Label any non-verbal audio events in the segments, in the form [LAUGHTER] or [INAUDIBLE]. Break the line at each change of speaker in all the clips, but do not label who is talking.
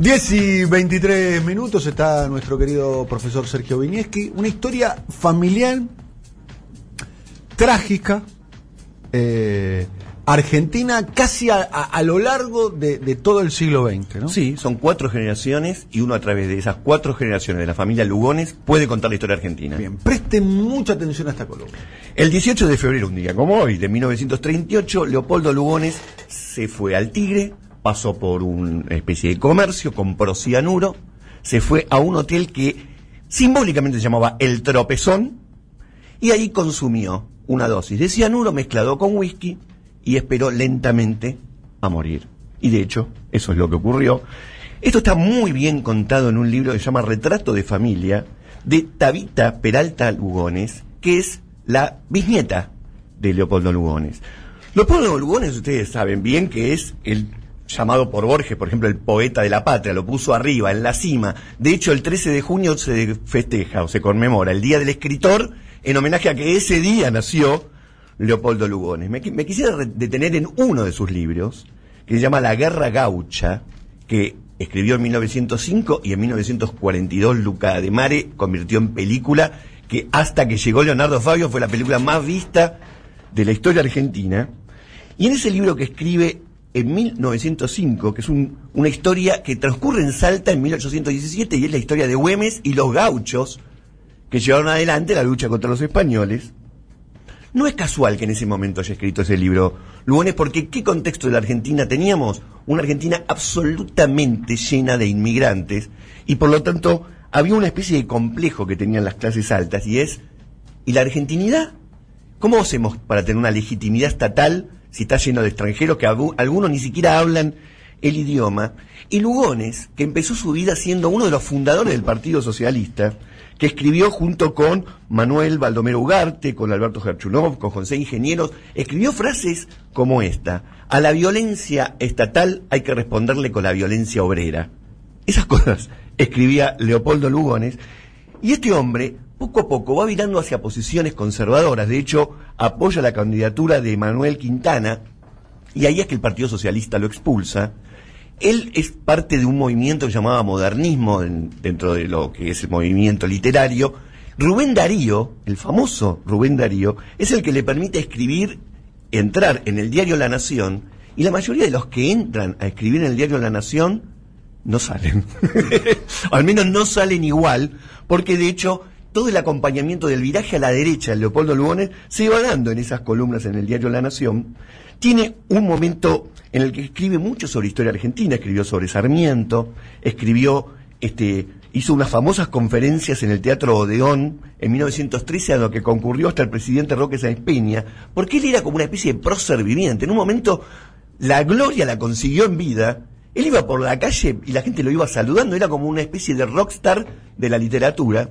10 y 23 minutos está nuestro querido profesor Sergio Vinieski. Una historia familiar, trágica, eh, argentina casi a, a- a lo largo de, de todo el siglo XX, ¿no?
Sí, son cuatro generaciones y uno a través de esas cuatro generaciones de la familia Lugones puede contar la historia argentina.
Bien, presten mucha atención a esta columna.
El 18 de febrero, un día como hoy, de 1938, Leopoldo Lugones se fue al Tigre, pasó por una especie de comercio, compró cianuro, se fue a un hotel que simbólicamente se llamaba El Tropezón, y ahí consumió una dosis de cianuro mezclado con whisky y esperó lentamente a morir. Y de hecho, eso es lo que ocurrió. Esto está muy bien contado en un libro que se llama Retrato de Familia de Tabita Peralta Lugones, que es la bisnieta de Leopoldo Lugones. Leopoldo Lugones, ustedes saben bien que es el llamado por Borges, por ejemplo, el poeta de la patria, lo puso arriba, en la cima. De hecho, el 13 de junio se festeja o se conmemora el Día del Escritor en homenaje a que ese día nació Leopoldo Lugones. Me, qui- me quisiera detener en uno de sus libros, que se llama La Guerra Gaucha, que escribió en 1905 y en 1942 Luca de Mare convirtió en película, que hasta que llegó Leonardo Fabio fue la película más vista de la historia argentina. Y en ese libro que escribe en 1905, que es un- una historia que transcurre en Salta en 1817 y es la historia de Güemes y los gauchos que llevaron adelante la lucha contra los españoles. No es casual que en ese momento haya escrito ese libro Lugones, porque ¿qué contexto de la Argentina teníamos? Una Argentina absolutamente llena de inmigrantes y por lo tanto había una especie de complejo que tenían las clases altas y es, ¿y la argentinidad? ¿Cómo hacemos para tener una legitimidad estatal si está lleno de extranjeros que algu- algunos ni siquiera hablan el idioma? Y Lugones, que empezó su vida siendo uno de los fundadores del Partido Socialista, que escribió junto con Manuel Baldomero Ugarte, con Alberto Gerchunov, con José Ingenieros, escribió frases como esta, a la violencia estatal hay que responderle con la violencia obrera. Esas cosas escribía Leopoldo Lugones. Y este hombre, poco a poco, va virando hacia posiciones conservadoras. De hecho, apoya la candidatura de Manuel Quintana. Y ahí es que el Partido Socialista lo expulsa. Él es parte de un movimiento que llamaba modernismo en- dentro de lo que es el movimiento literario. Rubén Darío, el famoso Rubén Darío, es el que le permite escribir, entrar en el diario La Nación, y la mayoría de los que entran a escribir en el diario La Nación no salen. [LAUGHS] Al menos no salen igual, porque de hecho todo el acompañamiento del viraje a la derecha de Leopoldo Lugones se va dando en esas columnas en el diario La Nación. Tiene un momento en el que escribe mucho sobre historia argentina, escribió sobre Sarmiento, escribió, este, hizo unas famosas conferencias en el Teatro Odeón en 1913 a lo que concurrió hasta el presidente Roque Sáenz Peña, porque él era como una especie de prócer viviente. En un momento la gloria la consiguió en vida. Él iba por la calle y la gente lo iba saludando, era como una especie de rockstar de la literatura,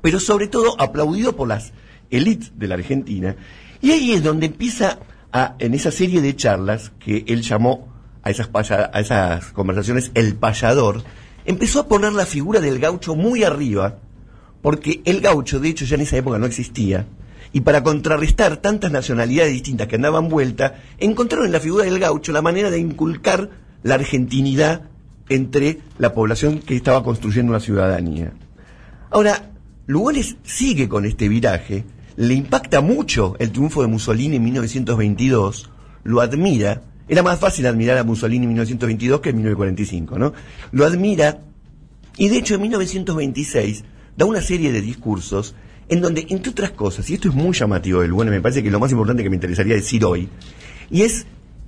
pero sobre todo aplaudido por las élites de la Argentina. Y ahí es donde empieza a, en esa serie de charlas que él llamó a esas, a esas conversaciones el payador, empezó a poner la figura del gaucho muy arriba, porque el gaucho, de hecho, ya en esa época no existía, y para contrarrestar tantas nacionalidades distintas que andaban vuelta, encontraron en la figura del gaucho la manera de inculcar la argentinidad entre la población que estaba construyendo una ciudadanía. Ahora, Lugones sigue con este viraje, le impacta mucho el triunfo de Mussolini en 1922, lo admira, era más fácil admirar a Mussolini en 1922 que en 1945, ¿no? Lo admira y de hecho en 1926 da una serie de discursos en donde, entre otras cosas, y esto es muy llamativo del bueno, me parece que lo más importante que me interesaría decir hoy, y es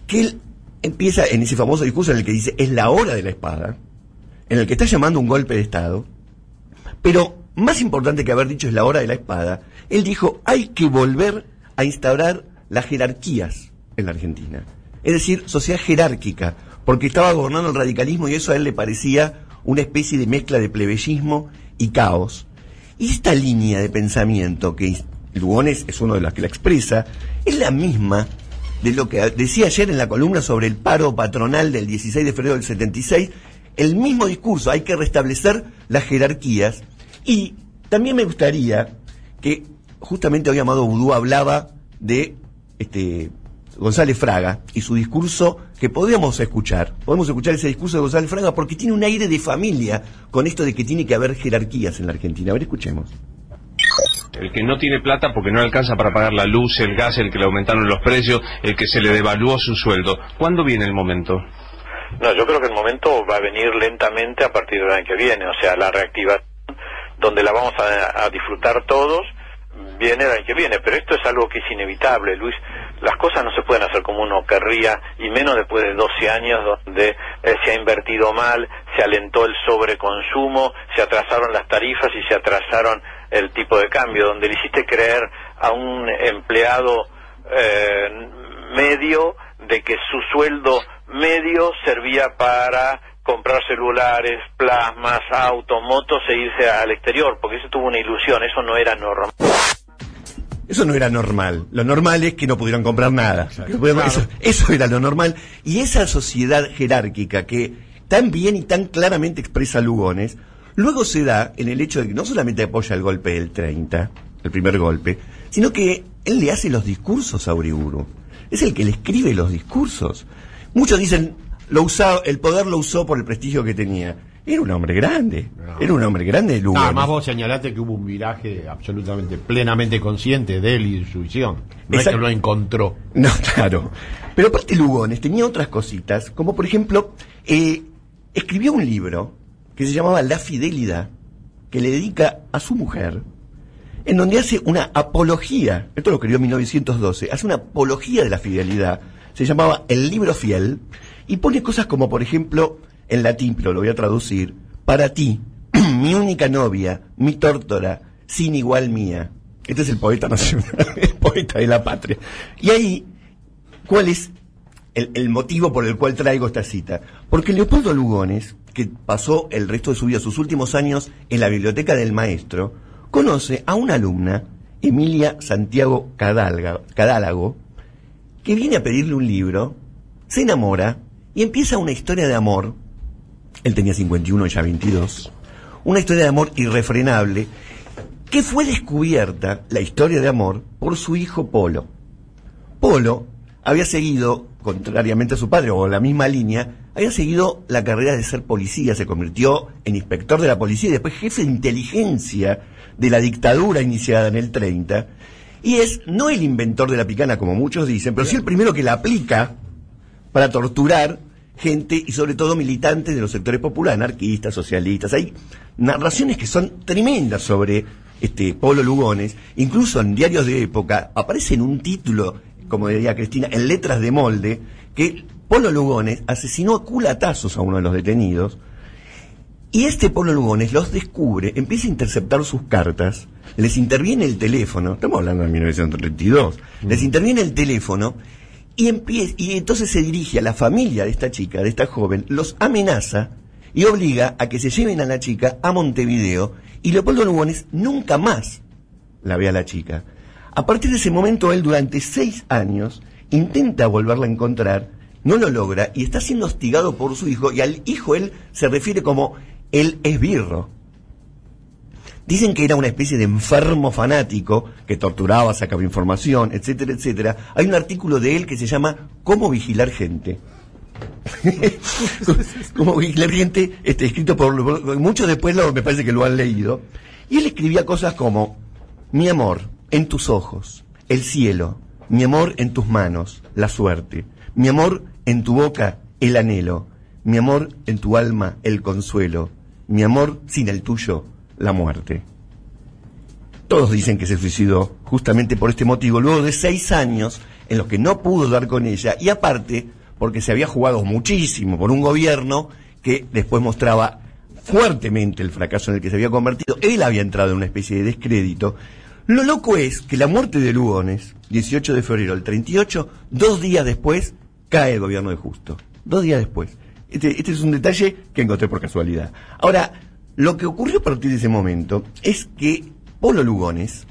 que él empieza en ese famoso discurso en el que dice, es la hora de la espada, en el que está llamando un golpe de Estado, pero más importante que haber dicho es la hora de la espada, él dijo, hay que volver a instaurar las jerarquías en la Argentina. Es decir, sociedad jerárquica, porque estaba gobernando el radicalismo y eso a él le parecía una especie de mezcla de plebeyismo y caos. Y esta línea de pensamiento, que Lugones es uno de los que la expresa, es la misma de lo que decía ayer en la columna sobre el paro patronal del 16 de febrero del 76, el mismo discurso, hay que restablecer las jerarquías. Y también me gustaría que justamente hoy Amado Vudú hablaba de este González Fraga y su discurso que podríamos escuchar. Podemos escuchar ese discurso de González Fraga porque tiene un aire de familia con esto de que tiene que haber jerarquías en la Argentina. A ver, escuchemos.
El que no tiene plata porque no alcanza para pagar la luz, el gas, el que le aumentaron los precios, el que se le devaluó su sueldo. ¿Cuándo viene el momento?
No, yo creo que el momento va a venir lentamente a partir del año que viene, o sea, la reactivación donde la vamos a, a disfrutar todos viene el año que viene, pero esto es algo que es inevitable, Luis. Las cosas no se pueden hacer como uno querría, y menos después de 12 años donde eh, se ha invertido mal, se alentó el sobreconsumo, se atrasaron las tarifas y se atrasaron el tipo de cambio, donde le hiciste creer a un empleado eh, medio de que su sueldo medio servía para comprar celulares, plasmas, autos, motos e irse al exterior, porque eso tuvo una ilusión, eso no era normal.
Eso no era normal. Lo normal es que no pudieron comprar nada. Eso, eso, era lo normal. Y esa sociedad jerárquica que tan bien y tan claramente expresa Lugones, luego se da en el hecho de que no solamente apoya el golpe del 30, el primer golpe, sino que él le hace los discursos a Uriburu. Es el que le escribe los discursos. Muchos dicen, lo usaba, el poder lo usó por el prestigio que tenía. Era un hombre grande. Era un hombre grande de Lugones.
Además vos señalaste que hubo un viraje absolutamente, plenamente consciente de él y de su visión. No es que lo encontró. [LAUGHS]
No, claro. Pero aparte Lugones tenía otras cositas, como por ejemplo, eh, escribió un libro que se llamaba La Fidelidad, que le dedica a su mujer, en donde hace una apología, esto lo escribió en 1912, hace una apología de la fidelidad, se llamaba El libro fiel, y pone cosas como, por ejemplo, en latín, pero lo voy a traducir, para ti, [CLEARS THROAT] mi única novia, mi tórtora, sin igual mía. Este es el poeta [LAUGHS] nacional, el poeta de la patria. Y ahí, ¿cuál es el, motivo por el cual traigo esta cita? Porque Leopoldo Lugones, que pasó el resto de su vida, sus últimos años en la biblioteca del maestro, conoce a una alumna, Emilia Santiago Cadalga, Cadálago, que viene a pedirle un libro, se enamora y empieza una historia de amor. Él tenía 51, ella 22, una historia de amor irrefrenable que fue descubierta, la historia de amor, por su hijo Polo. Polo había seguido, contrariamente a su padre, o la misma línea, había seguido la carrera de ser policía, se convirtió en inspector de la policía y después jefe de inteligencia de la dictadura iniciada en el 30, y es no el inventor de la picana como muchos dicen, pero sí el primero que la aplica para torturar gente y sobre todo militantes de los sectores populares, anarquistas, socialistas. Hay narraciones que son tremendas sobre este Polo Lugones, incluso en diarios de época aparece en un título, como diría Cristina, en letras de molde, que Polo Lugones asesinó a culatazos a uno de los detenidos, y este Polo Lugones los descubre, empieza a interceptar sus cartas, les interviene el teléfono, estamos hablando de 1932, les interviene el teléfono y, y entonces se dirige a la familia de esta chica, de esta joven, los amenaza y obliga a que se lleven a la chica a Montevideo y Leopoldo Lugones nunca más la ve a la chica. A partir de ese momento él durante seis años intenta volverla a encontrar, no lo logra y está siendo hostigado por su hijo y al hijo él se refiere como el esbirro. Dicen que era una especie de enfermo fanático que torturaba, sacaba información, etcétera, etcétera. Hay un artículo de él que se llama Cómo vigilar gente. [LAUGHS] Cómo vigilar gente, este, escrito por, muchos después lo, me parece que lo han leído. Y él escribía cosas como, mi amor, en tus ojos, el cielo, mi amor en tus manos, la suerte, mi amor en tu boca, el anhelo, mi amor en tu alma, el consuelo, mi amor sin el tuyo, la muerte. Todos dicen que se suicidó justamente por este motivo, luego de seis años en los que no pudo dar con ella, y aparte porque se había jugado muchísimo por un gobierno que después mostraba fuertemente el fracaso en el que se había convertido. Él había entrado en una especie de descrédito. Lo loco es que la muerte de Lugones, 18 de febrero del 38, dos días después, cae el gobierno de Justo. Dos días después. Este, este es un detalle que encontré por casualidad. Ahora, lo que ocurrió a partir de ese momento es que Polo Lugones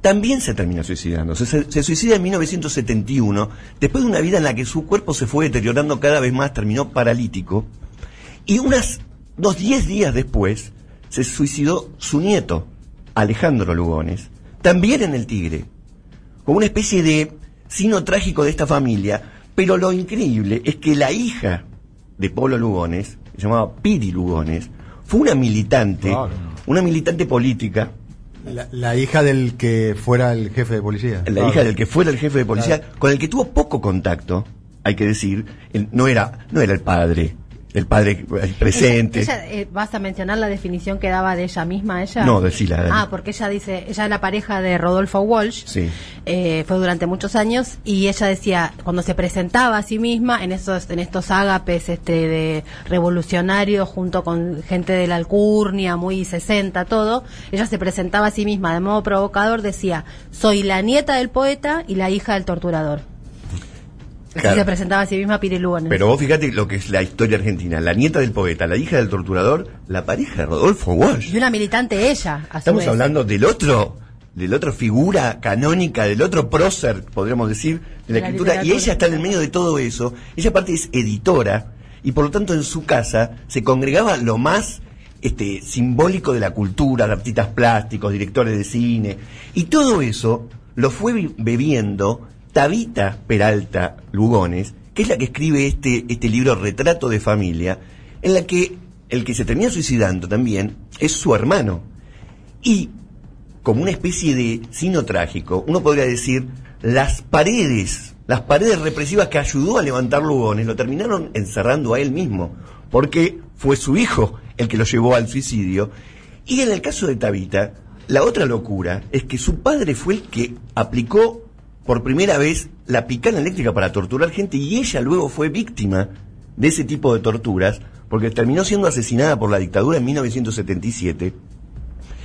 también se termina suicidando. Se, suicida en 1971, después de una vida en la que su cuerpo se fue deteriorando cada vez más, terminó paralítico, y unas, dos, diez días después, se suicidó su nieto, Alejandro Lugones, también en el Tigre, con una especie de sino trágico de esta familia, pero lo increíble es que la hija de Pablo Lugones, se llamaba Piri Lugones, fue una militante,
Claro.
una militante política,
La, la hija del que fuera el jefe de policía.
la hija del que fuera el jefe de policía, con el que tuvo poco contacto, hay que decir, él no era, no era el padre, el padre eh, presente.
Ella, ella, eh, ¿Vas a mencionar la definición que daba de ella misma, ella?
No, decila, dale.
Ah, porque ella dice, ella es la pareja de Rodolfo Walsh,
Sí.
eh, fue durante muchos años, y ella decía, cuando se presentaba a sí misma en estos, en estos ágapes este, de revolucionarios junto con gente de la alcurnia, muy 60, todo, ella se presentaba a sí misma de modo provocador, decía, soy la nieta del poeta y la hija del torturador. Así
Claro.
se presentaba a sí misma Piri Lugones.
Pero vos fíjate lo que es la historia argentina. La nieta del poeta, la hija del torturador, la pareja de Rodolfo Walsh.
Y una militante ella, a su
Estamos
vez.
hablando del otro, del otro figura canónica, del otro prócer, podríamos decir, de la, escritura. Y ella está en el medio de todo eso. Ella aparte es editora y por lo tanto en su casa se congregaba lo más este, simbólico de la cultura, de artistas plásticos, directores de cine. Y todo eso lo fue bebiendo Tabita Peralta Lugones, que es la que escribe este, este libro Retrato de Familia, en la que el que se termina suicidando también es su hermano. Y como una especie de sino trágico, uno podría decir, las paredes, las paredes represivas que ayudó a levantar Lugones, lo terminaron encerrando a él mismo, porque fue su hijo el que lo llevó al suicidio. Y en el caso de Tabita, la otra locura es que su padre fue el que aplicó por primera vez la picana eléctrica para torturar gente y ella luego fue víctima de ese tipo de torturas, porque terminó siendo asesinada por la dictadura en 1977.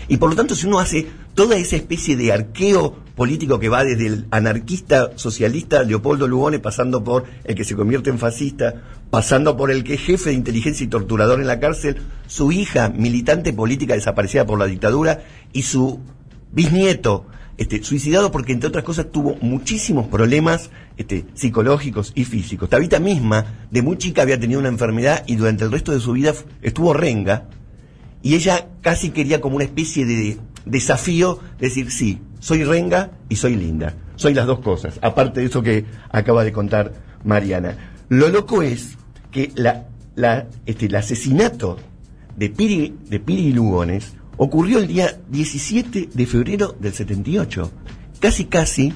Y por lo tanto, si uno hace toda esa especie de arqueo político que va desde el anarquista socialista Leopoldo Lugones, pasando por el que se convierte en fascista, pasando por el que es jefe de inteligencia y torturador en la cárcel, su hija, militante política desaparecida por la dictadura, y su bisnieto, este, suicidado porque, entre otras cosas, tuvo muchísimos problemas este, psicológicos y físicos. Tabita misma, de muy chica, había tenido una enfermedad y durante el resto de su vida estuvo renga. Y ella casi quería como una especie de desafío, decir, sí, soy renga y soy linda. Soy las dos cosas, aparte de eso que acaba de contar Mariana. Lo loco es que la, la, este, el asesinato de Piri, de Piri Lugones ocurrió el día 17 de febrero del 78, casi casi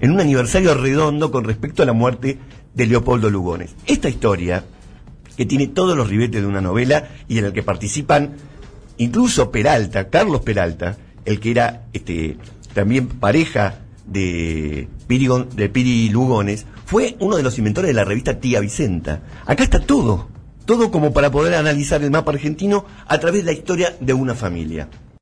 en un aniversario redondo con respecto a la muerte de Leopoldo Lugones. Esta historia que tiene todos los ribetes de una novela y en el que participan incluso Peralta, Carlos Peralta, el que era este, también pareja de Piri, de Piri Lugones, fue uno de los inventores de la revista Tía Vicenta. Acá está todo, todo como para poder analizar el mapa argentino a través de la historia de una familia.